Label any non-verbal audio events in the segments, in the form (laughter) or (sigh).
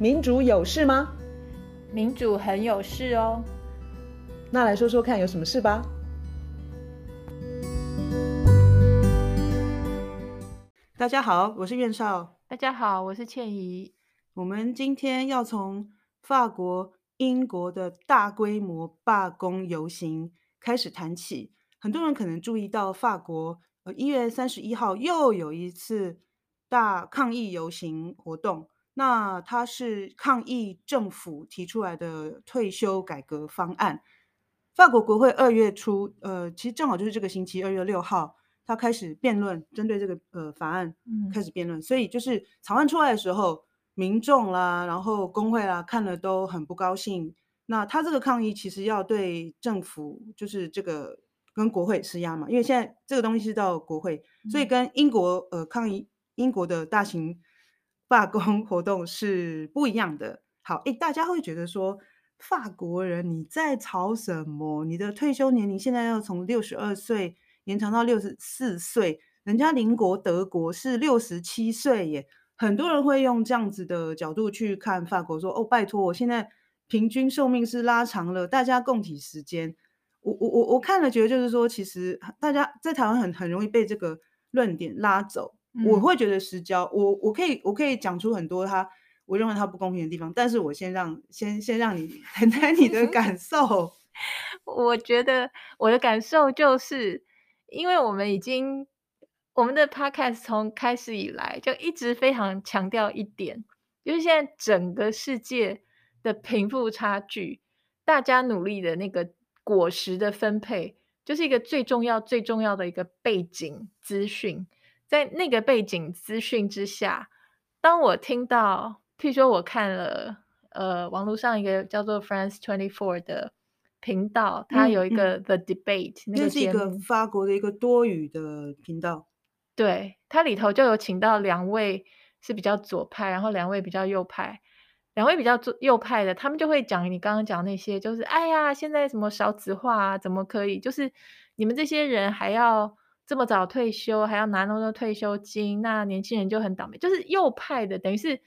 民主有事吗？民主很有事哦。那来说说看，有什么事吧？大家好，我是苑少。大家好，我是倩怡。我们今天要从法国、英国的大规模罢工游行开始谈起。很多人可能注意到，法国呃一月三十一号又有一次大抗议游行活动。那它是抗议政府提出来的退休改革方案。法国国会二月初，呃，其实正好就是这个星期二月六号，他开始辩论，针对这个呃法案开始辩论。嗯。所以就是草案出来的时候，民众啦，然后工会啦，看了都很不高兴。那他这个抗议其实要对政府，就是这个跟国会施压嘛，因为现在这个东西是到国会，所以跟英国呃抗议英国的大型。罢工活动是不一样的。好，诶，大家会觉得说，法国人你在吵什么？你的退休年龄现在要从六十二岁延长到六十四岁，人家邻国德国是六十七岁耶。很多人会用这样子的角度去看法国，说，哦，拜托，我现在平均寿命是拉长了，大家共体时间。我我我我看了，觉得就是说，其实大家在台湾很很容易被这个论点拉走。我会觉得失焦，我我可以我可以讲出很多他我认为他不公平的地方，但是我先让先先让你谈谈你的感受。(laughs) 我觉得我的感受就是，因为我们已经我们的 podcast 从开始以来就一直非常强调一点，就是现在整个世界的贫富差距，大家努力的那个果实的分配，就是一个最重要最重要的一个背景资讯。在那个背景资讯之下，当我听到，譬如说我看了呃网络上一个叫做 France Twenty Four 的频道，它有一个 The Debate，嗯嗯，那个是一个法国的一个多语的频道。对，它里头就有请到两位是比较左派，然后两位比较右派。两位比较左右派的，他们就会讲你刚刚讲那些，就是哎呀，现在什么少子化啊，怎么可以？就是你们这些人还要。这么早退休还要拿那么多退休金，那年轻人就很倒霉。就是右派的，等于是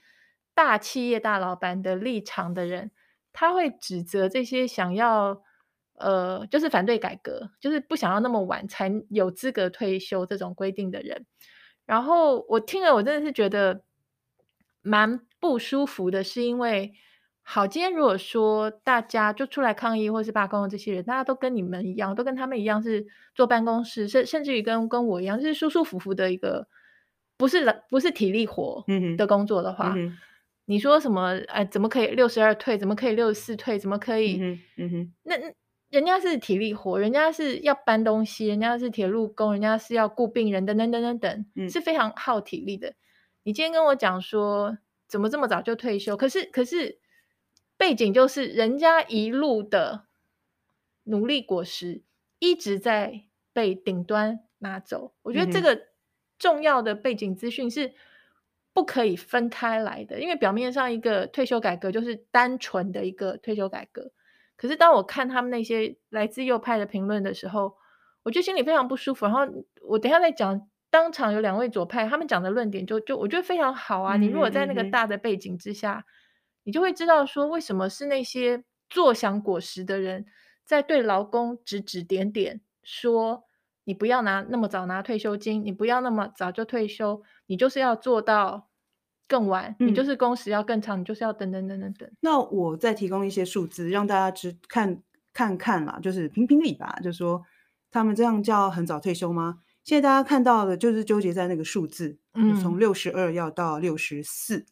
大企业大老板的立场的人，他会指责这些想要呃，就是反对改革，就是不想要那么晚才有资格退休这种规定的人。然后我听了，我真的是觉得蛮不舒服的，是因为。好，今天如果说大家就出来抗议或是罢工的这些人，大家都跟你们一样，都跟他们一样是坐办公室，甚甚至于跟跟我一样，就是舒舒服服的一个，不是不是体力活的工作的话，你说什么？哎，怎么可以六十二退？怎么可以六十四退？怎么可以？嗯嗯、那人家是体力活，人家是要搬东西，人家是铁路工，人家是要雇病人等等等等等，嗯、是非常耗体力的。你今天跟我讲说，怎么这么早就退休？可是可是。背景就是人家一路的努力果实一直在被顶端拿走，我觉得这个重要的背景资讯是不可以分开来的，因为表面上一个退休改革就是单纯的一个退休改革，可是当我看他们那些来自右派的评论的时候，我觉得心里非常不舒服。然后我等一下再讲，当场有两位左派，他们讲的论点就就我觉得非常好啊。你如果在那个大的背景之下。你就会知道说，为什么是那些坐享果实的人在对劳工指指点点，说你不要拿那么早拿退休金，你不要那么早就退休，你就是要做到更晚，嗯、你就是工时要更长，你就是要等等等等等。那我再提供一些数字，让大家只看看看啦，就是评评理吧，就说他们这样叫很早退休吗？现在大家看到的就是纠结在那个数字，嗯，从六十二要到六十四。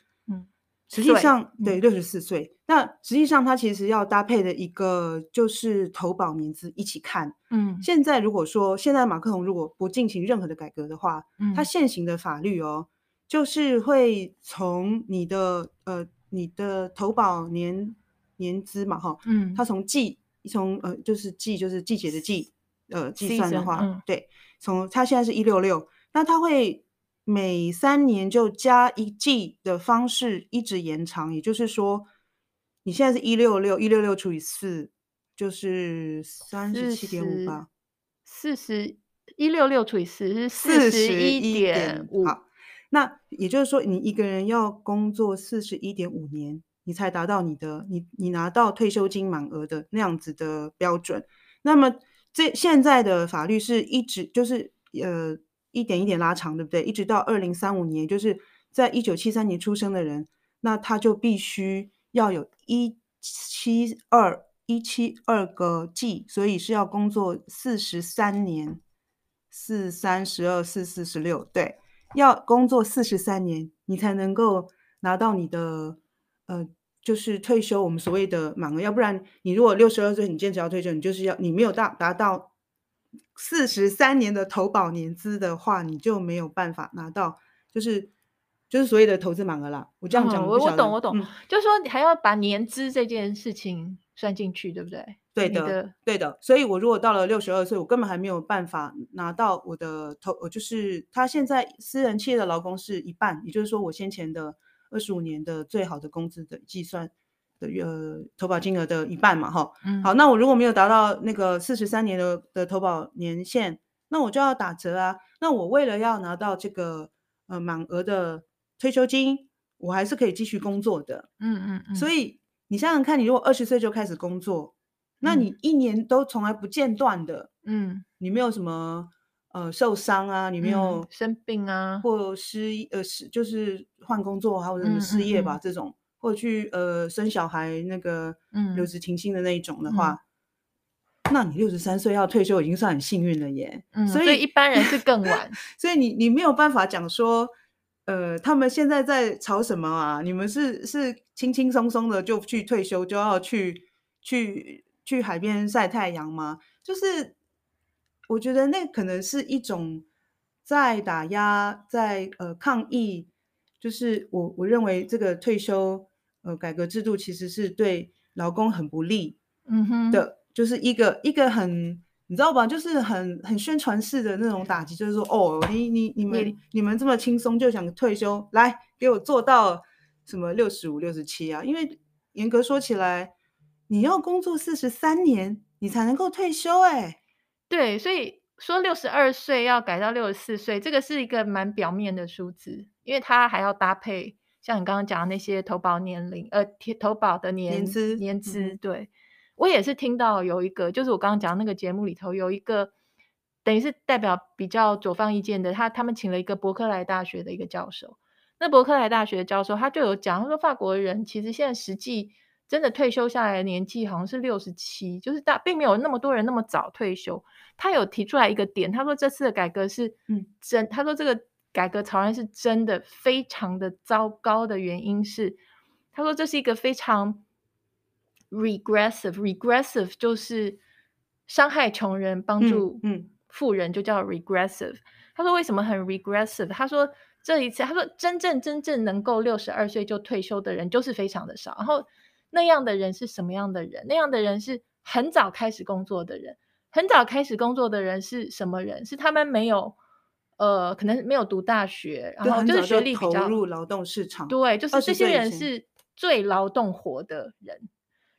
实际上，对，六十四岁。那实际上，它其实要搭配的一个就是投保年资一起看。嗯，现在如果说现在马克龙如果不进行任何的改革的话，嗯，他现行的法律哦，就是会从你的呃你的投保年年资嘛，哈，嗯，它从季从呃就是季就是季节的季呃计算的话，嗯，对，从他现在是一六六，那它会。每三年就加一季的方式一直延长，也就是说，你现在是一六六，一六六除以四就是三十七点五吧？四十一六六除以四是四十一点五。好，那也就是说，你一个人要工作四十一点五年，你才达到你的你你拿到退休金满额的那样子的标准。那么这现在的法律是一直就是呃一点一点拉长，对不对？一直到二零三五年，就是在一九七三年出生的人，那他就必须要有一七二一七二个 G，，所以是要工作四十三年，四三十二四四十六，对，要工作四十三年，你才能够拿到你的呃。就是退休，我们所谓的满额，要不然你如果六十二岁，你坚持要退休，你就是要你没有达达到四十三年的投保年资的话，你就没有办法拿到，就是就是所谓的投资满额啦。我这样讲，我、嗯、我懂我懂，嗯、就是说你还要把年资这件事情算进去，对不对？对的，的对的。所以我如果到了六十二岁，我根本还没有办法拿到我的投，呃，就是他现在私人企业的劳工是一半，也就是说我先前的。二十五年的最好的工资的计算的呃投保金额的一半嘛，哈，嗯，好，那我如果没有达到那个四十三年的的投保年限，那我就要打折啊。那我为了要拿到这个呃满额的退休金，我还是可以继续工作的，嗯嗯嗯。所以你想想看，你如果二十岁就开始工作，那你一年都从来不间断的，嗯，你没有什么。呃，受伤啊，你没有、嗯、生病啊，或失呃失就是换工作，还有什么失业吧，嗯嗯嗯这种，或者去呃生小孩那个嗯留职停薪的那一种的话，嗯、那你六十三岁要退休已经算很幸运了耶。嗯，所以，所以一般人是更晚，(laughs) 所以你你没有办法讲说，呃，他们现在在吵什么啊？你们是是轻轻松松的就去退休，就要去去去海边晒太阳吗？就是。我觉得那可能是一种在打压，在呃抗议，就是我我认为这个退休呃改革制度其实是对劳工很不利，嗯哼的，就是一个一个很你知道吧，就是很很宣传式的那种打击，就是说哦，你你你们你们这么轻松就想退休，来给我做到什么六十五六十七啊？因为严格说起来，你要工作四十三年，你才能够退休，哎。对，所以说六十二岁要改到六十四岁，这个是一个蛮表面的数字，因为它还要搭配像你刚刚讲的那些投保年龄，呃，投保的年年资，年资。对，我也是听到有一个，就是我刚刚讲那个节目里头有一个，等于是代表比较左方意见的，他他们请了一个伯克莱大学的一个教授，那伯克莱大学的教授他就有讲，他说法国人其实现在实际。真的退休下来的年纪好像是六十七，就是大并没有那么多人那么早退休。他有提出来一个点，他说这次的改革是嗯真，他说这个改革草案是真的非常的糟糕的原因是，他说这是一个非常 regressive，regressive 就是伤害穷人帮助嗯富人就叫 regressive。他说为什么很 regressive？他说这一次他说真正真正能够六十二岁就退休的人就是非常的少，然后。那样的人是什么样的人？那样的人是很早开始工作的人。很早开始工作的人是什么人？是他们没有，呃，可能没有读大学，然后就是学历比较投入劳动市场。对，就是这些人是最劳动活的人。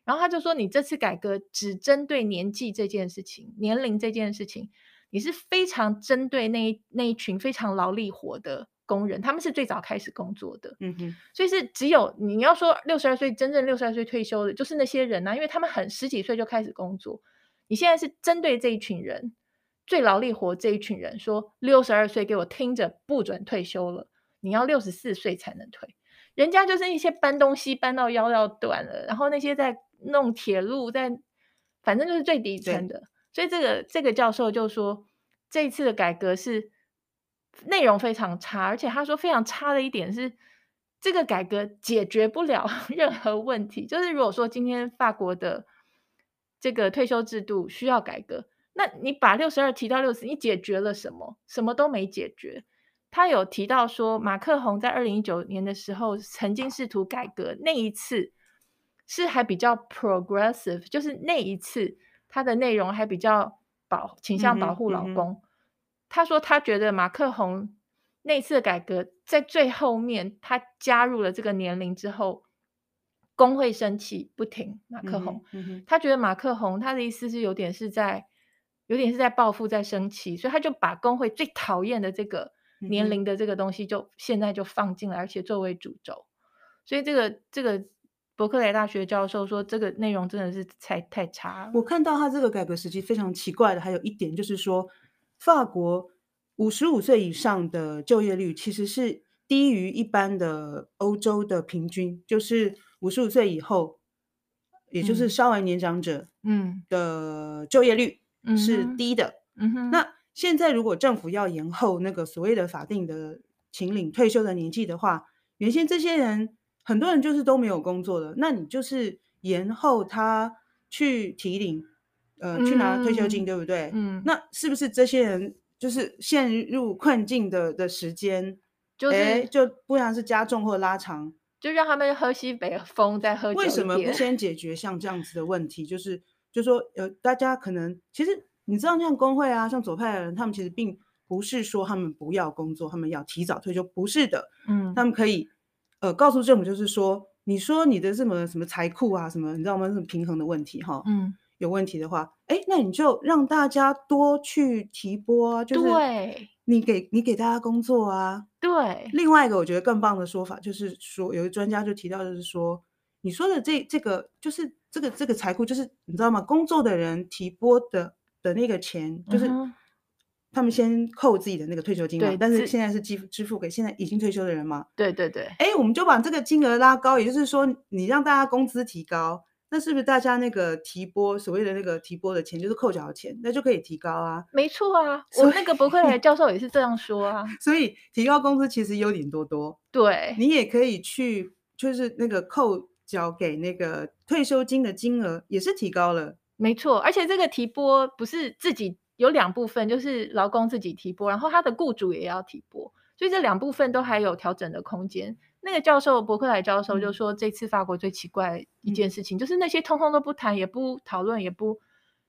然后他就说：“你这次改革只针对年纪这件事情，年龄这件事情，你是非常针对那一那一群非常劳力活的。”工人，他们是最早开始工作的，嗯哼，所以是只有你要说六十二岁真正六十二岁退休的，就是那些人呐、啊，因为他们很十几岁就开始工作。你现在是针对这一群人，最劳力活这一群人，说六十二岁给我听着不准退休了，你要六十四岁才能退。人家就是一些搬东西搬到腰要断了，然后那些在弄铁路，在反正就是最底层的。所以这个这个教授就说，这一次的改革是。内容非常差，而且他说非常差的一点是，这个改革解决不了 (laughs) 任何问题。就是如果说今天法国的这个退休制度需要改革，那你把六十二提到六十，你解决了什么？什么都没解决。他有提到说，马克宏在二零一九年的时候曾经试图改革，那一次是还比较 progressive，就是那一次他的内容还比较保倾向保护劳工。嗯他说：“他觉得马克宏那次的改革在最后面，他加入了这个年龄之后，工会生气不停。马克宏，嗯嗯、他觉得马克宏他的意思是有点是在，有点是在报复，在生气，所以他就把工会最讨厌的这个年龄的这个东西，就现在就放进来，而且作为主轴。所以这个这个伯克莱大学教授说，这个内容真的是太太差了。我看到他这个改革时期非常奇怪的，还有一点就是说，法国五十五岁以上的就业率其实是低于一般的欧洲的平均，就是五十五岁以后，也就是稍微年长者，嗯的就业率是低的。嗯哼，那现在如果政府要延后那个所谓的法定的请领退休的年纪的话，原先这些人。很多人就是都没有工作的，那你就是延后他去提领，呃，去拿退休金，嗯、对不对？嗯，那是不是这些人就是陷入困境的的时间，就是就不然是加重或拉长，就让他们喝西北风，再喝。为什么不先解决像这样子的问题？就是就说呃，大家可能其实你知道，像工会啊，像左派的人，他们其实并不是说他们不要工作，他们要提早退休，不是的，嗯，他们可以。呃，告诉政府就是说，你说你的什么什么财库啊，什么你知道吗？什么平衡的问题哈，嗯，有问题的话，哎，那你就让大家多去提拨啊，就是你给你给大家工作啊，对。另外一个我觉得更棒的说法就是说，有一个专家就提到就是说，你说的这这个就是这个这个财库，就是你知道吗？工作的人提拨的的那个钱就是。嗯他们先扣自己的那个退休金嘛，对，但是现在是支支付给现在已经退休的人嘛。对对对。哎，我们就把这个金额拉高，也就是说，你让大家工资提高，那是不是大家那个提拨所谓的那个提拨的钱，就是扣缴的钱，那就可以提高啊？没错啊，我那个伯克莱教授也是这样说啊。(laughs) 所以提高工资其实优点多多。对，你也可以去，就是那个扣缴给那个退休金的金额也是提高了。没错，而且这个提拨不是自己。有两部分，就是劳工自己提拨，然后他的雇主也要提拨，所以这两部分都还有调整的空间。那个教授伯克莱教授就说，这次法国最奇怪一件事情，嗯、就是那些通通都不谈，也不讨论，也不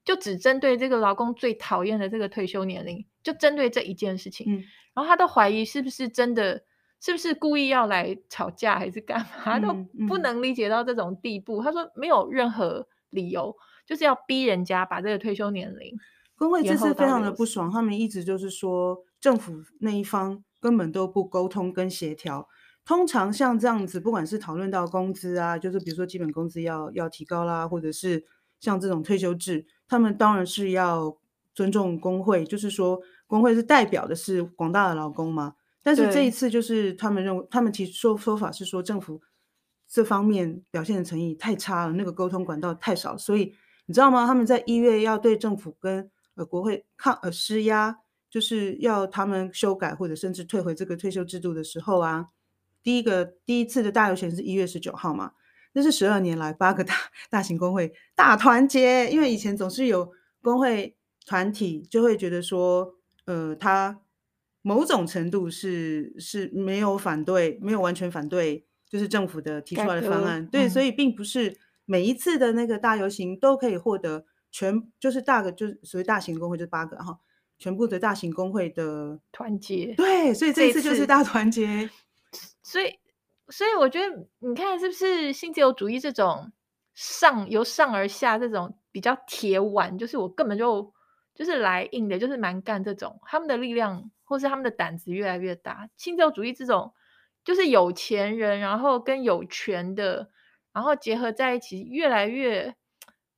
就只针对这个劳工最讨厌的这个退休年龄，就针对这一件事情。嗯、然后他都怀疑是不是真的，是不是故意要来吵架，还是干嘛？都不能理解到这种地步。他说没有任何理由，就是要逼人家把这个退休年龄。工会这次非常的不爽，他们一直就是说政府那一方根本都不沟通跟协调。通常像这样子，不管是讨论到工资啊，就是比如说基本工资要要提高啦，或者是像这种退休制，他们当然是要尊重工会，就是说工会是代表的是广大的劳工嘛。但是这一次就是他们认为，他们提出说说法是说政府这方面表现的诚意太差了，那个沟通管道太少，所以你知道吗？他们在一月要对政府跟呃，国会抗呃施压，就是要他们修改或者甚至退回这个退休制度的时候啊，第一个第一次的大游行是一月十九号嘛，那是十二年来八个大大型工会大团结，因为以前总是有工会团体就会觉得说，呃，他某种程度是是没有反对，没有完全反对，就是政府的提出来的方案，对，嗯、所以并不是每一次的那个大游行都可以获得。全就是大个，就是所谓大型工会，就八个哈，全部的大型工会的团结。对，所以这一次就是大团结。所以，所以我觉得，你看是不是新自由主义这种上由上而下这种比较铁腕，就是我根本就就是来硬的，就是蛮干这种，他们的力量或是他们的胆子越来越大。新自由主义这种就是有钱人，然后跟有权的，然后结合在一起，越来越。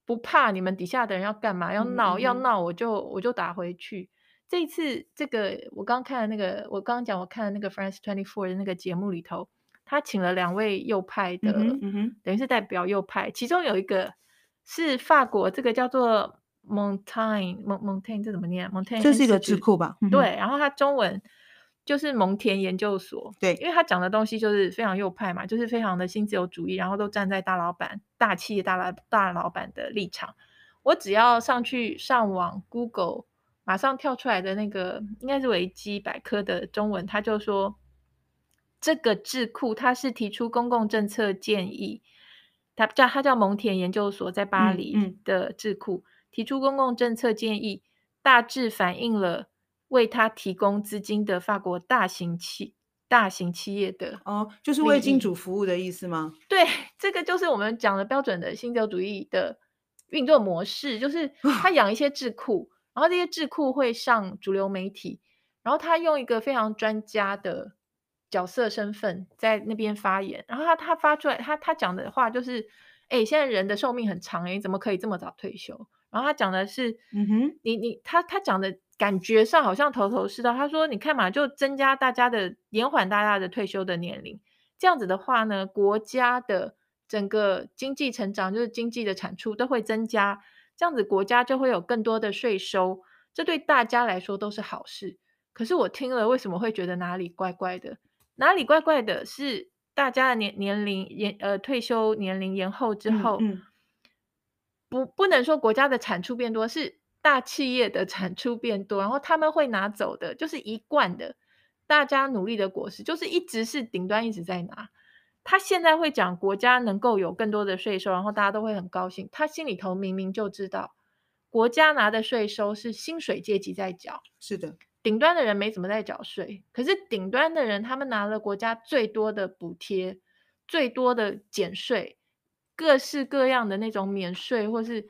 不怕你们底下的人要干嘛？要闹，嗯、要闹我就我就打回去。这一次，这个我刚看的那个，我刚刚讲我看的那个 France Twenty Four 的那个节目里头，他请了两位右派的，嗯嗯、等于是代表右派。其中有一个是法国，这个叫做 Montaigne，Montaigne 这怎么念？Montaigne 这是一个智库吧？对，然后它中文。就是蒙田研究所，对，因为他讲的东西就是非常右派嘛，就是非常的新自由主义，然后都站在大老板、大企业、大老大老板的立场。我只要上去上网 Google，马上跳出来的那个应该是维基百科的中文，他就说这个智库他是提出公共政策建议，他叫他叫蒙田研究所，在巴黎的智库、嗯嗯、提出公共政策建议，大致反映了。为他提供资金的法国大型企大型企业的哦，就是为金主服务的意思吗？对，这个就是我们讲的标准的新自由主义的运作模式，就是他养一些智库，然后这些智库会上主流媒体，然后他用一个非常专家的角色身份在那边发言，然后他他发出来，他他讲的话就是，哎，现在人的寿命很长，哎，怎么可以这么早退休？然后他讲的是，嗯哼，你你他他讲的感觉上好像头头是道。他说，你看嘛，就增加大家的延缓大家的退休的年龄，这样子的话呢，国家的整个经济成长，就是经济的产出都会增加，这样子国家就会有更多的税收，这对大家来说都是好事。可是我听了为什么会觉得哪里怪怪的？哪里怪怪的是大家的年年龄延呃退休年龄延后之后。嗯嗯不，不能说国家的产出变多，是大企业的产出变多，然后他们会拿走的，就是一贯的，大家努力的果实，就是一直是顶端一直在拿。他现在会讲国家能够有更多的税收，然后大家都会很高兴。他心里头明明就知道，国家拿的税收是薪水阶级在缴，是的，顶端的人没怎么在缴税。可是顶端的人，他们拿了国家最多的补贴，最多的减税。各式各样的那种免税，或是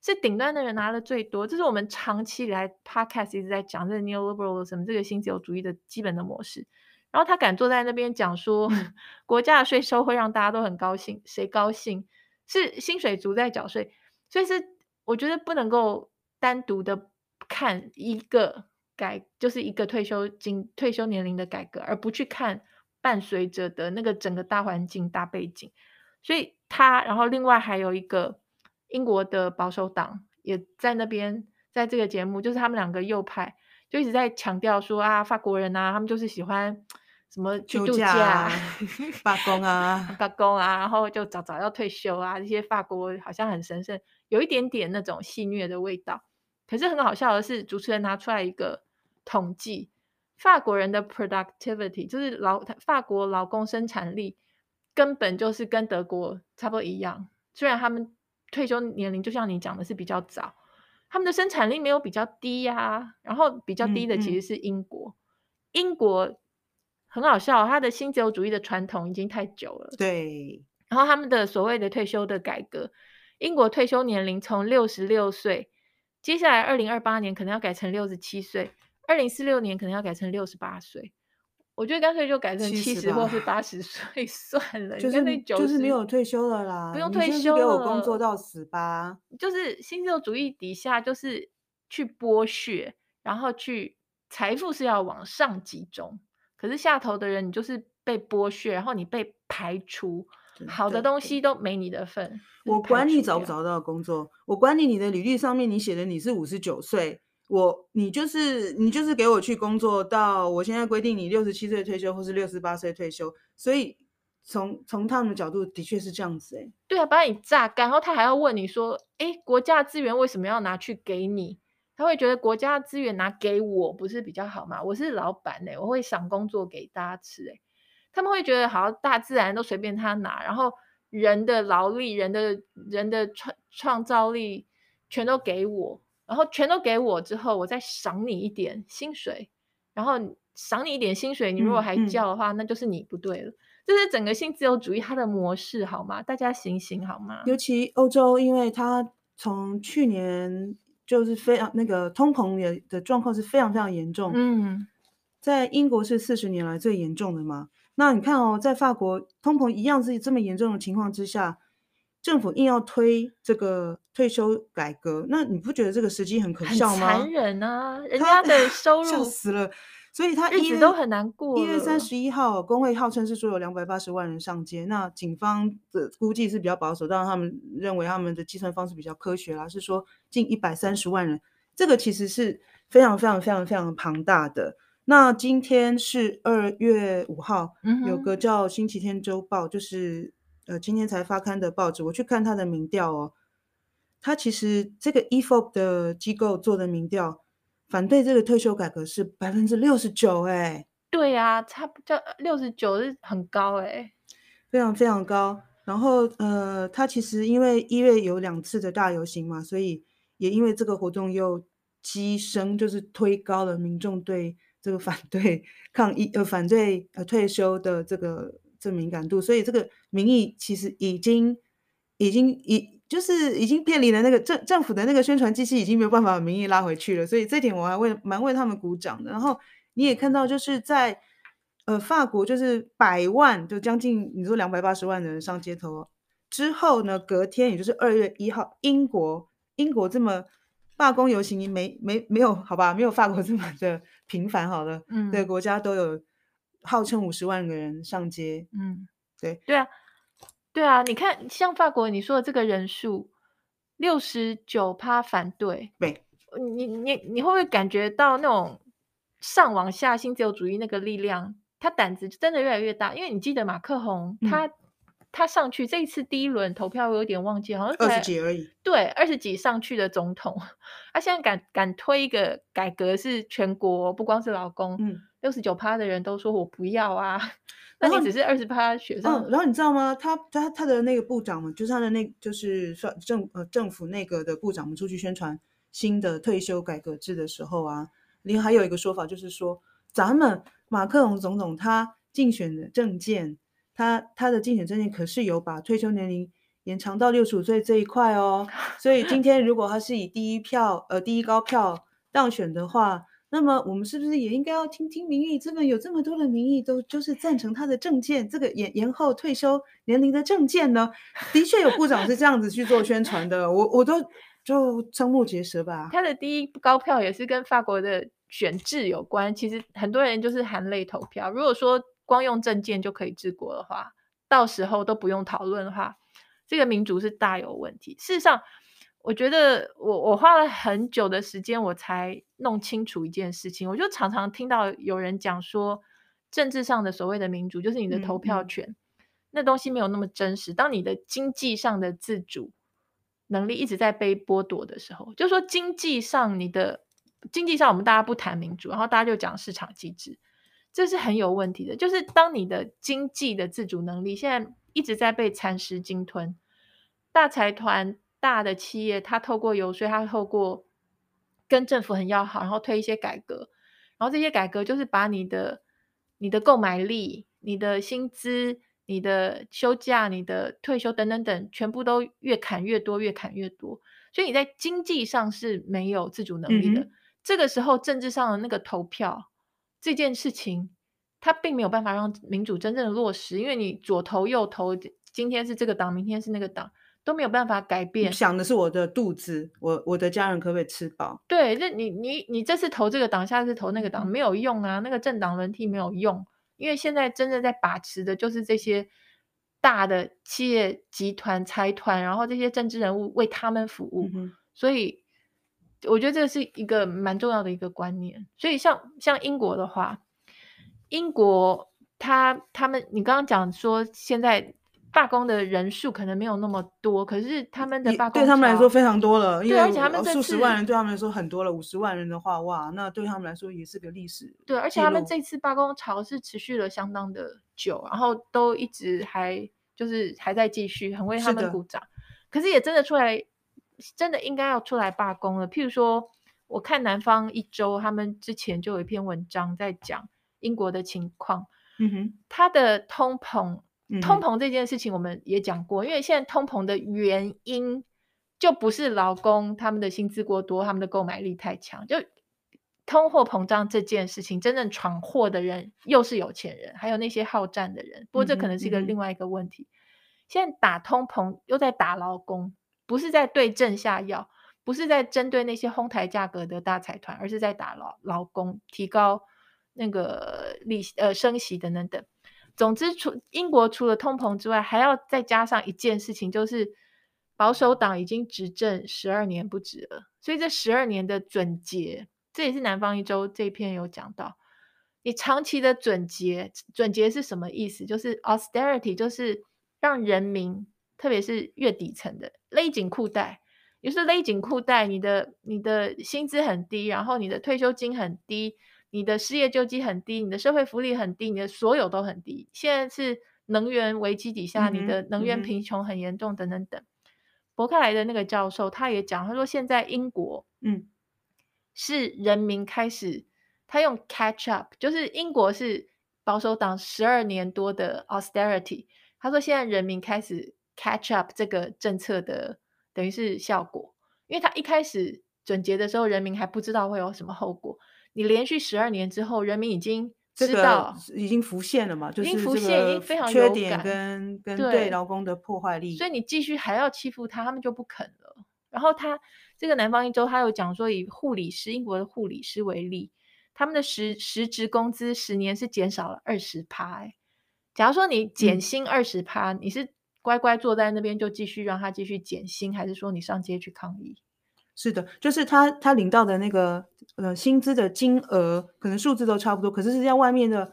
是顶端的人拿的最多，这是我们长期以来 podcast 一直在讲这个 neoliberalism 这个新自由主义的基本的模式。然后他敢坐在那边讲说，(laughs) 国家的税收会让大家都很高兴，谁高兴？是薪水族在缴税，所以是我觉得不能够单独的看一个改，就是一个退休金、退休年龄的改革，而不去看伴随着的那个整个大环境、大背景。所以他，然后另外还有一个英国的保守党也在那边，在这个节目，就是他们两个右派就一直在强调说啊，法国人啊，他们就是喜欢什么去度假、(laughs) 罢工啊、(laughs) 罢工啊，然后就早早要退休啊，这些法国好像很神圣，有一点点那种戏谑的味道。可是很好笑的是，主持人拿出来一个统计，法国人的 productivity 就是劳法国劳工生产力。根本就是跟德国差不多一样，虽然他们退休年龄就像你讲的是比较早，他们的生产力没有比较低呀、啊。然后比较低的其实是英国，嗯嗯、英国很好笑，他的新自由主义的传统已经太久了。对，然后他们的所谓的退休的改革，英国退休年龄从六十六岁，接下来二零二八年可能要改成六十七岁，二零四六年可能要改成六十八岁。我觉得干脆就改成七十或是八十岁 (laughs) 算了，就是那就是没有退休了啦，不用退休了，给我工作到死吧。就是新自由主义底下就是去剥削，然后去财富是要往上集中，可是下头的人你就是被剥削，然后你被排除，好的东西都没你的份。我管你找不找到工作，我管你你的履历上面你写的你是五十九岁。我你就是你就是给我去工作到我现在规定你六十七岁退休或是六十八岁退休，所以从从他们的角度的确是这样子诶、欸。对啊，把你榨干，然后他还要问你说，诶，国家资源为什么要拿去给你？他会觉得国家资源拿给我不是比较好吗？我是老板诶，我会赏工作给大家吃诶。他们会觉得好像，大自然都随便他拿，然后人的劳力、人的人的创创造力全都给我。然后全都给我之后，我再赏你一点薪水，然后赏你一点薪水，你如果还叫的话，嗯嗯、那就是你不对了。这是整个新自由主义它的模式，好吗？大家醒醒好吗？尤其欧洲，因为它从去年就是非常那个通膨也的状况是非常非常严重。嗯，在英国是四十年来最严重的嘛。那你看哦，在法国通膨一样是这么严重的情况之下。政府硬要推这个退休改革，那你不觉得这个时机很可笑吗？很残忍啊！人家的 (laughs) 收入笑死了，所以他日子都很难过。一月三十一号，工会号称是说有两百八十万人上街，那警方的估计是比较保守，当然他们认为他们的计算方式比较科学啦，是说近一百三十万人，这个其实是非常非常非常非常庞大的。那今天是二月五号，嗯、有个叫《星期天周报》，就是。呃，今天才发刊的报纸，我去看他的民调哦。他其实这个 EFOP 的机构做的民调，反对这个退休改革是百分之六十九，哎，对呀、啊，差不多六十九是很高哎，非常非常高。然后呃，他其实因为一月有两次的大游行嘛，所以也因为这个活动又激升，就是推高了民众对这个反对抗议呃反对呃退休的这个。这敏感度，所以这个民意其实已经、已经、已就是已经偏离了那个政政府的那个宣传机器，已经没有办法把民意拉回去了。所以这点我还为蛮为他们鼓掌的。然后你也看到，就是在呃，法国就是百万，就将近你说两百八十万的人上街头之后呢，隔天也就是二月一号，英国英国这么罢工游行，没没没有好吧，没有法国这么的 (laughs) 频繁好了，嗯，对，国家都有号称五十万个人上街，嗯，对对啊，对啊，你看像法国你说的这个人数，六十九趴反对，对。你你你会不会感觉到那种上往下新自由主义那个力量，他胆子真的越来越大？因为你记得马克宏他、嗯、他上去这一次第一轮投票，我有点忘记，好像二十几而已。对，二十几上去的总统，(laughs) 他现在敢敢推一个改革，是全国不光是劳工，嗯，六十九趴的人都说我不要啊。(laughs) 那你只是二十趴学生，嗯，然后你知道吗？他他他的那个部长嘛，就是他的那，就是算政呃政府内阁的部长们出去宣传。新的退休改革制的时候啊，另还有一个说法就是说，咱们马克龙总统他竞选的政见，他他的竞选政见可是有把退休年龄延长到六十五岁这一块哦。所以今天如果他是以第一票呃第一高票当选的话，那么我们是不是也应该要听听民意？这么有这么多的民意都就是赞成他的政见，这个延延后退休年龄的政见呢？的确有部长是这样子去做宣传的，我我都。就瞠目结舌吧。他的第一高票也是跟法国的选制有关。其实很多人就是含泪投票。如果说光用政见就可以治国的话，到时候都不用讨论的话，这个民主是大有问题。事实上，我觉得我我花了很久的时间，我才弄清楚一件事情。我就常常听到有人讲说，政治上的所谓的民主就是你的投票权，嗯嗯，那东西没有那么真实。当你的经济上的自主。能力一直在被剥夺的时候，就是说经济上你的经济上，我们大家不谈民主，然后大家就讲市场机制，这是很有问题的。就是当你的经济的自主能力现在一直在被蚕食鲸吞，大财团、大的企业，它透过游说，它透过跟政府很要好，然后推一些改革，然后这些改革就是把你的你的购买力、你的薪资。你的休假、你的退休等等等，全部都越砍越多，越砍越多。所以你在经济上是没有自主能力的。嗯、这个时候，政治上的那个投票这件事情，它并没有办法让民主真正的落实，因为你左投右投，今天是这个党，明天是那个党，都没有办法改变。想的是我的肚子，我我的家人可不可以吃饱？对，那你你你这次投这个党，下次投那个党，没有用啊，那个政党轮替没有用。因为现在真正在把持的就是这些大的企业集团、财团，然后这些政治人物为他们服务，嗯、所以我觉得这是一个蛮重要的一个观念。所以像像英国的话，英国他他们，你刚刚讲说现在。罢工的人数可能没有那么多，可是他们的罢工对他们来说非常多了，因为而且他们数十万人对他们来说很多了，五十万人的话，哇，那对他们来说也是个历史。对，而且他们这次罢工潮是持续了相当的久，然后都一直还就是还在继续，很为他们鼓掌。可是也真的出来，真的应该要出来罢工了。譬如说，我看南方一周，他们之前就有一篇文章在讲英国的情况，嗯哼，他的通膨。通膨这件事情我们也讲过，因为现在通膨的原因就不是劳工他们的薪资过多，他们的购买力太强，就通货膨胀这件事情，真正闯祸的人又是有钱人，还有那些好战的人。不过这可能是一个另外一个问题。现在打通膨又在打劳工，不是在对症下药，不是在针对那些哄抬价格的大财团，而是在打劳劳工，提高那个利息呃升息等等等。总之，除英国除了通膨之外，还要再加上一件事情，就是保守党已经执政十二年不止了。所以这十二年的准节，这也是南方一周这一篇有讲到。你长期的准节，准节是什么意思？就是 austerity，就是让人民，特别是越底层的勒紧裤带。也就是勒紧裤带，你的你的薪资很低，然后你的退休金很低。你的失业救济很低，你的社会福利很低，你的所有都很低。现在是能源危机底下，嗯、你的能源贫穷很严重，等等等。伯克莱的那个教授他也讲，他说现在英国，嗯，是人民开始，他用 catch up，就是英国是保守党十二年多的 austerity，他说现在人民开始 catch up 这个政策的等于是效果，因为他一开始准结的时候，人民还不知道会有什么后果。你连续十二年之后，人民已经知道已经浮现了嘛，就是这个缺点跟跟对劳工的破坏力，所以你继续还要欺负他，他们就不肯了。然后他这个南方一周，他有讲说，以护理师英国的护理师为例，他们的实实职工资十年是减少了二十趴。哎，假如说你减薪二十趴，你是乖乖坐在那边就继续让他继续减薪，还是说你上街去抗议？是的，就是他他领到的那个呃薪资的金额，可能数字都差不多，可是实际上外面的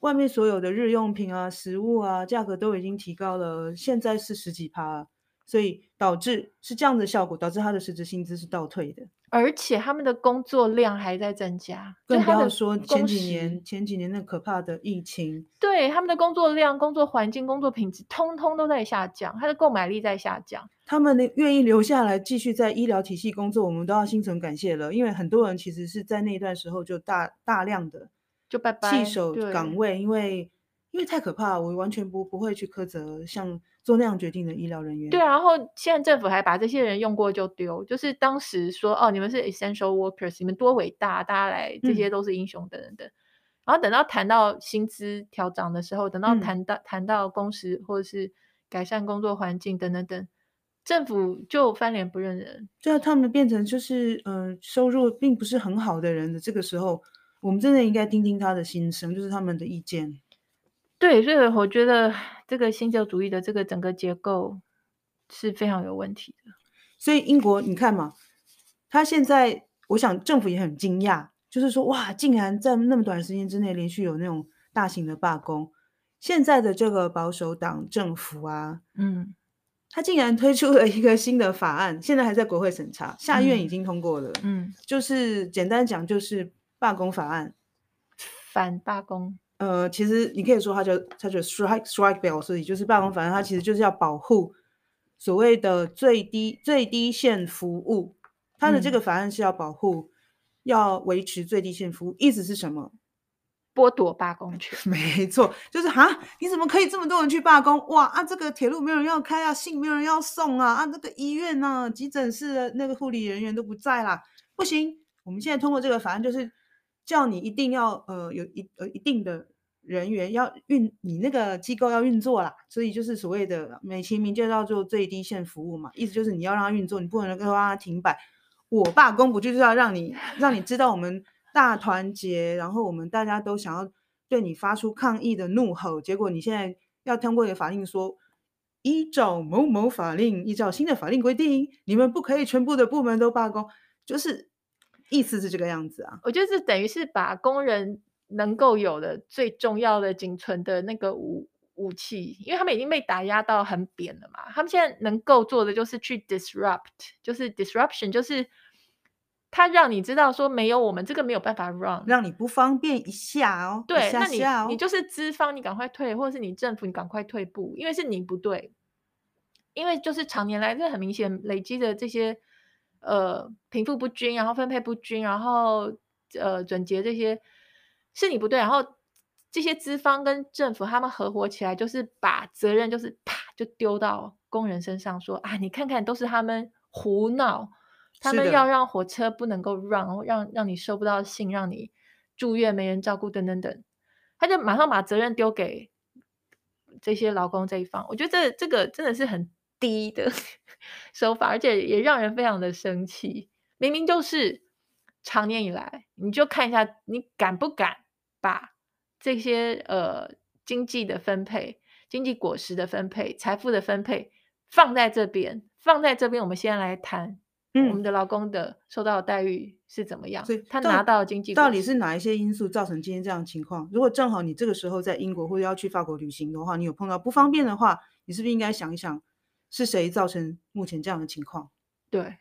外面所有的日用品啊、食物啊，价格都已经提高了，现在是十几趴，所以导致是这样的效果，导致他的实质薪资是倒退的。而且他们的工作量还在增加，更不要说前几年前几年那可怕的疫情，对他们的工作量、工作环境、工作品质，通通都在下降，他的购买力在下降。他们愿意留下来继续在医疗体系工作，我们都要心存感谢了，因为很多人其实是在那段时候就大大量的就拜拜弃守岗位，因为因为太可怕，我完全不不会去苛责像。做那样决定的医疗人员，对啊，然后现在政府还把这些人用过就丢，就是当时说哦，你们是 essential workers，你们多伟大，大家来，这些都是英雄等等等。嗯、然后等到谈到薪资调涨的时候，等到谈到、嗯、谈到工时或者是改善工作环境等等等，政府就翻脸不认人，就要他们变成就是呃收入并不是很好的人的这个时候，我们真的应该听听他的心声，就是他们的意见。对，所以我觉得这个新自由主义的这个整个结构是非常有问题的。所以英国，你看嘛，他现在，我想政府也很惊讶，就是说，哇，竟然在那么短时间之内连续有那种大型的罢工。现在的这个保守党政府啊，嗯，他竟然推出了一个新的法案，现在还在国会审查，下院已经通过了，嗯，就是简单讲，就是罢工法案，反罢工。呃，其实你可以说它叫它叫 strike strike bill，所以就是罢工法案，它其实就是要保护所谓的最低最低限服务。它的这个法案是要保护，嗯、要维持最低限服务，意思是什么？剥夺罢工权？(laughs) 没错，就是哈，你怎么可以这么多人去罢工？哇啊，这个铁路没有人要开啊，信没有人要送啊，啊，这个医院呢、啊，急诊室的那个护理人员都不在啦，不行，我们现在通过这个法案就是。叫你一定要呃有一呃一定的人员要运你那个机构要运作啦，所以就是所谓的美其名就叫做最低限服务嘛，意思就是你要让它运作，你不能够让它停摆。我罢工不就是要让你让你知道我们大团结，然后我们大家都想要对你发出抗议的怒吼，结果你现在要通过一个法令说，依照某某法令，依照新的法令规定，你们不可以全部的部门都罢工，就是。意思是这个样子啊，我觉得是等于是把工人能够有的最重要的仅存的那个武武器，因为他们已经被打压到很扁了嘛，他们现在能够做的就是去 disrupt，就是 disruption，就是他让你知道说没有我们这个没有办法 run，让你不方便一下哦。对，下下哦，那你你就是资方，你赶快退，或者是你政府你赶快退步，因为是你不对，因为就是常年来这很明显累积的这些。呃，贫富不均，然后分配不均，然后呃，准结这些是你不对，然后这些资方跟政府他们合伙起来，就是把责任就是啪就丢到工人身上，说啊，你看看都是他们胡闹，他们要让火车不能够 run，让让你收不到信，让你住院没人照顾等等等，他就马上把责任丢给这些劳工这一方，我觉得这这个真的是很。低的手法，而且也让人非常的生气。明明就是长年以来，你就看一下，你敢不敢把这些呃经济的分配、经济果实的分配、财富的分配放在这边？放在这边，我们先来谈，嗯我们的劳工的受到的待遇是怎么样？嗯、所以他拿到经济到底是哪一些因素造成今天这样的情况？如果正好你这个时候在英国或者要去法国旅行的话，你有碰到不方便的话，你是不是应该想一想？是谁造成目前这样的情况？对，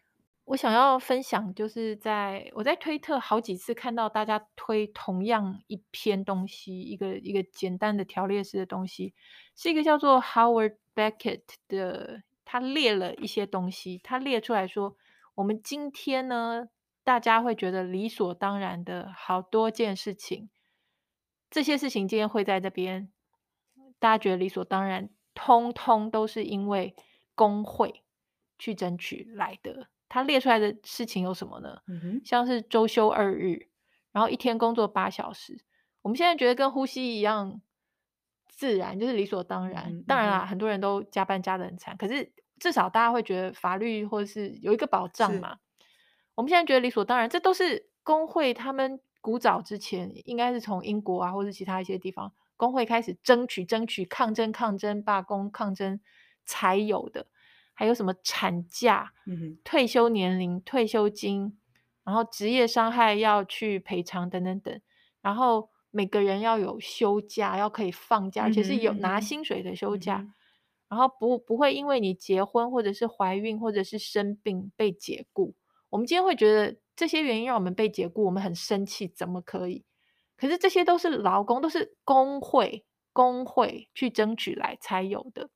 我想要分享，就是在我在推特好几次看到大家推同样一篇东西，一个一个简单的条列式的东西，是一个叫做 Howard Beckett 的，他列了一些东西，他列出来说，我们今天呢，大家会觉得理所当然的好多件事情，这些事情今天会在这边，大家觉得理所当然，通通都是因为。工会去争取来的，他列出来的事情有什么呢？嗯，像是周休二日，然后一天工作八小时。我们现在觉得跟呼吸一样自然，就是理所当然。嗯、当然啦，很多人都加班加的很惨，可是至少大家会觉得法律或者是有一个保障嘛。我们现在觉得理所当然，这都是工会他们古早之前应该是从英国啊，或者其他一些地方工会开始争取、争取、抗争、抗争、罢工、抗争才有的。还有什么产假、嗯、退休年龄、退休金，然后职业伤害要去赔偿等等等，然后每个人要有休假，要可以放假，而且是有拿薪水的休假，嗯、然后不不会因为你结婚或者是怀孕或者是生病被解雇。我们今天会觉得这些原因让我们被解雇，我们很生气，怎么可以？可是这些都是劳工，都是工会工会去争取来才有的。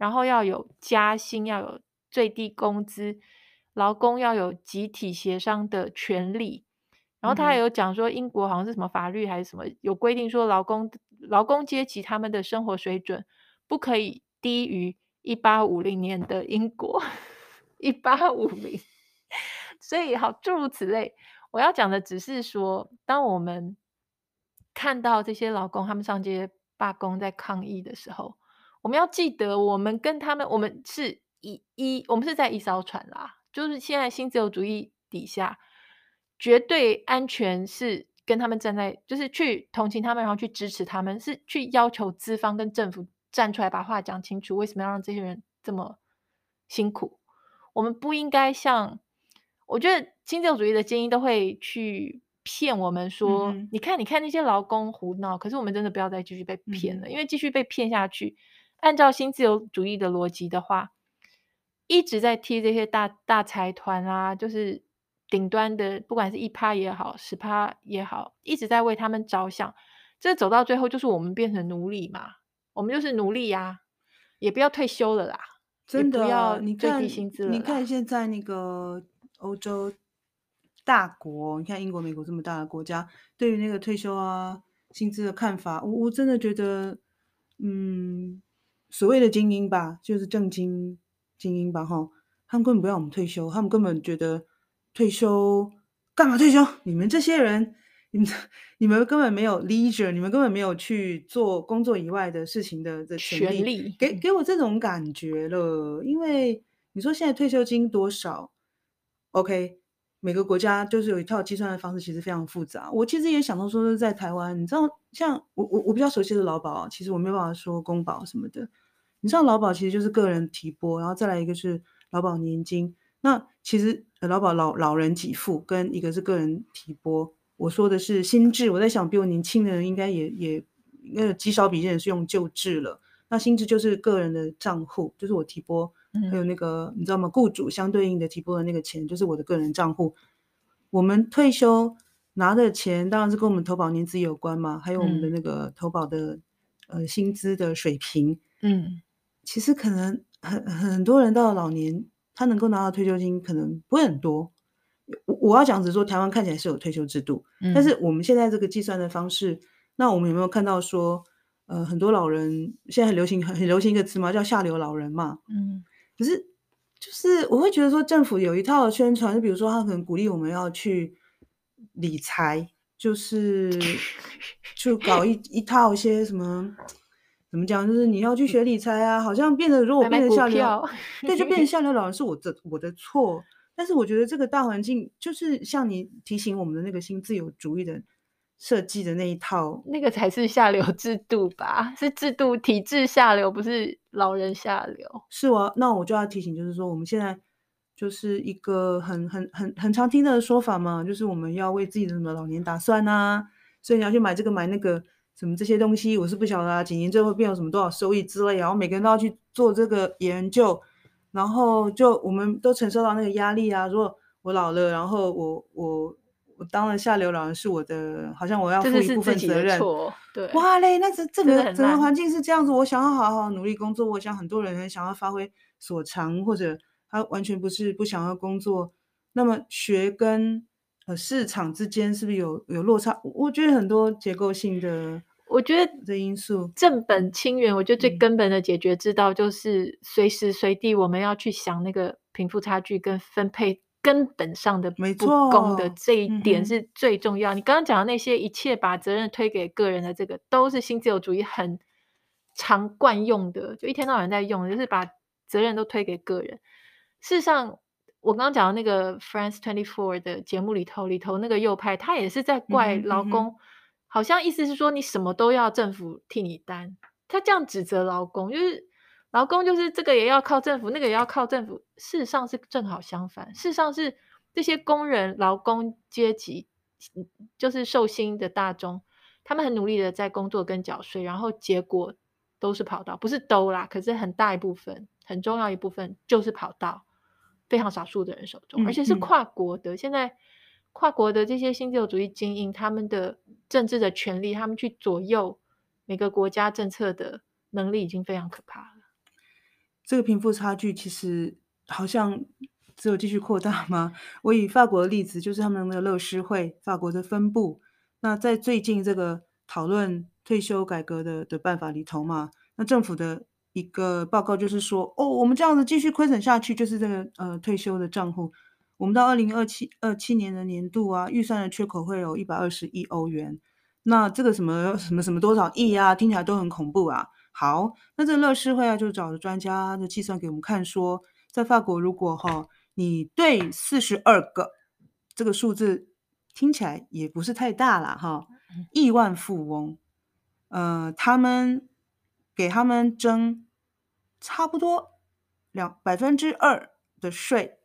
然后要有加薪，要有最低工资，劳工要有集体协商的权利。然后他还有讲说，英国好像是什么法律还是什么，有规定说劳工劳工阶级他们的生活水准不可以低于一八五零年的英国。一八五零，(laughs) 所以好，诸如此类。我要讲的只是说，当我们看到这些劳工他们上街罢工在抗议的时候。我们要记得，我们跟他们，我们是一一，我们是在一艘船啦。就是现在新自由主义底下，绝对安全是跟他们站在，就是去同情他们，然后去支持他们，是去要求资方跟政府站出来把话讲清楚，为什么要让这些人这么辛苦？我们不应该像，我觉得新自由主义的精英都会去骗我们说，嗯、你看，你看那些劳工胡闹，可是我们真的不要再继续被骗了，嗯、因为继续被骗下去。按照新自由主义的逻辑的话，一直在踢这些大大财团啊，就是顶端的，不管是一趴也好，十趴也好，一直在为他们着想。这走到最后，就是我们变成奴隶嘛，我们就是奴隶呀、啊，也不要退休了啦，真的，不要最低薪资了。你看现在那个欧洲大国，你看英国、美国这么大的国家，对于那个退休啊、薪资的看法，我我真的觉得，嗯。所谓的精英吧，就是正经精英吧，哈，他们根本不要我们退休，他们根本觉得退休干嘛退休？你们这些人，你们 (laughs) 你们根本没有 leisure，你们根本没有去做工作以外的事情的的权利，权利给给我这种感觉了。因为你说现在退休金多少？OK，每个国家就是有一套计算的方式，其实非常复杂。我其实也想到说，在台湾，你知道，像我我我比较熟悉的劳保，其实我没有办法说公保什么的。你知道劳保其实就是个人提拨，然后再来一个是劳保年金。那其实劳保老老人给付跟一个是个人提拨。我说的是新制，我在想比我年轻的人应该也也那个极少比人是用旧制了。那新制就是个人的账户，就是我提拨，还有那个你知道吗？雇主相对应的提拨的那个钱就是我的个人账户。我们退休拿的钱当然是跟我们投保年资有关嘛，还有我们的那个投保的呃薪资的水平，嗯。其实可能很很多人到了老年，他能够拿到退休金可能不会很多。我我要讲只是说，台湾看起来是有退休制度，嗯、但是我们现在这个计算的方式，那我们有没有看到说，呃，很多老人现在很流行很很流行一个词嘛，叫下流老人嘛。嗯。可是就是我会觉得说，政府有一套宣传，就比如说他可能鼓励我们要去理财，就是 (laughs) 就搞一一套一些什么。怎么讲？就是你要去学理财啊，好像变得如果变得下流，对，就变得下流老人是我的我的错。但是我觉得这个大环境就是像你提醒我们的那个新自由主义的设计的那一套，那个才是下流制度吧？是制度体制下流，不是老人下流。是啊，那我就要提醒，就是说我们现在就是一个很很很很常听到的说法嘛，就是我们要为自己的什么老年打算啊，所以你要去买这个买那个。什么这些东西我是不晓得啊，几年之后会变有什么多少收益之类，然后每个人都要去做这个研究，然后就我们都承受到那个压力啊。如果我老了，然后我我我当了下流老人，是我的，好像我要负一部分责任。对，哇嘞，那这这个整个环境是这样子。我想要好好努力工作，我想很多人很想要发挥所长，或者他完全不是不想要工作。那么学跟呃市场之间是不是有有落差？我觉得很多结构性的。我觉得这因素正本清源，我觉得最根本的解决之道就是随时随地我们要去想那个贫富差距跟分配根本上的不公的这一点是最重要。你刚刚讲的那些一切把责任推给个人的这个，都是新自由主义很常惯用的，就一天到晚在用，就是把责任都推给个人。事实上，我刚刚讲的那个 France Twenty Four 的节目里头，里头那个右派，他也是在怪劳工，嗯嗯、好像意思是说你什么都要政府替你担，他这样指责劳工，就是劳工就是这个也要靠政府，那个也要靠政府。事实上是正好相反，事实上是这些工人、劳工阶级，就是受薪的大众，他们很努力的在工作跟缴税，然后结果都是跑道，不是都啦，可是很大一部分，很重要一部分就是跑道。非常少数的人手中，而且是跨国的。嗯嗯、现在跨国的这些新自由主义精英，他们的政治的权利，他们去左右每个国家政策的能力，已经非常可怕了。这个贫富差距其实好像只有继续扩大吗？我以法国的例子，就是他们的乐施会，法国的分部。那在最近这个讨论退休改革的的办法里头嘛，那政府的。一个报告就是说，哦，我们这样子继续亏损下去，就是这个呃退休的账户，我们到二零二七二七年的年度啊，预算的缺口会有一百二十亿欧元。那这个什么什么什么多少亿啊，听起来都很恐怖啊。好，那这个乐施会啊，就找了专家的计算给我们看说，说在法国如果哈，你对四十二个这个数字听起来也不是太大了哈，亿万富翁，呃，他们。给他们征差不多两百分之二的税，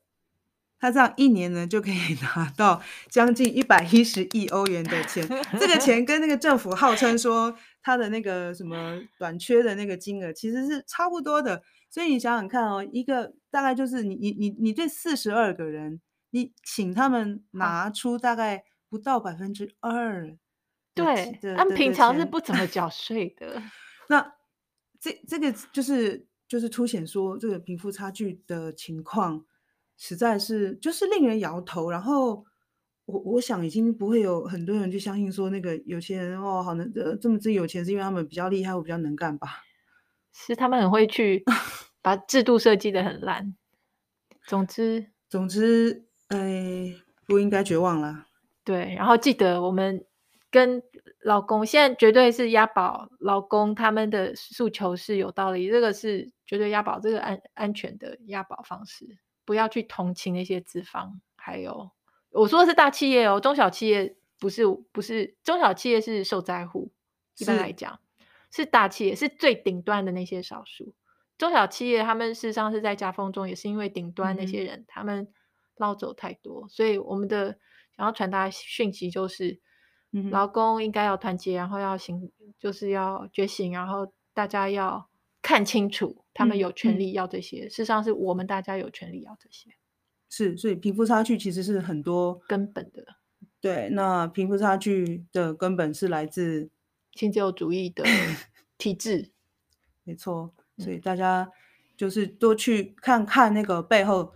他这样一年呢就可以 (laughs) 拿到将近一百一十亿欧元的钱。这个钱跟那个政府号称说他的那个什么短缺的那个金额其实是差不多的。所以你想想看哦，一个大概就是你你你你对四十二个人，你请他们拿出大概不到百分之二，对，他们平常是不怎么缴税的。(laughs) 那这这个就是就是凸显说这个贫富差距的情况，实在是就是令人摇头。然后我我想已经不会有很多人去相信说那个有钱人哦，好能呃这么自有钱是因为他们比较厉害或比较能干吧？是他们很会去 (laughs) 把制度设计的很烂。总之总之，哎，不应该绝望了。对，然后记得我们跟。劳工现在绝对是押宝，老公他们的诉求是有道理，这个是绝对押宝，这个安安全的押宝方式，不要去同情那些资方。还有我说的是大企业哦，中小企业不是不是，中小企业是受灾户，一般来讲是，是大企业是最顶端的那些少数，中小企业他们事实上是在夹缝中，也是因为顶端那些人、嗯、他们捞走太多，所以我们的想要传达讯息就是。劳工应该要团结，然后要醒，就是要觉醒，然后大家要看清楚，他们有权利要这些。嗯嗯、事实上，是我们大家有权利要这些。是，所以贫富差距其实是很多根本的。对，那贫富差距的根本是来自新自由主义的 (laughs) 体制。没错，所以大家就是多去看看那个背后，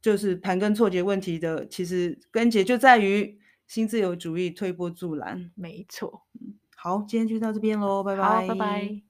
就是盘根错节问题的，其实根结就在于。新自由主义推波助澜，没错。好，今天就到这边喽，拜拜，拜拜。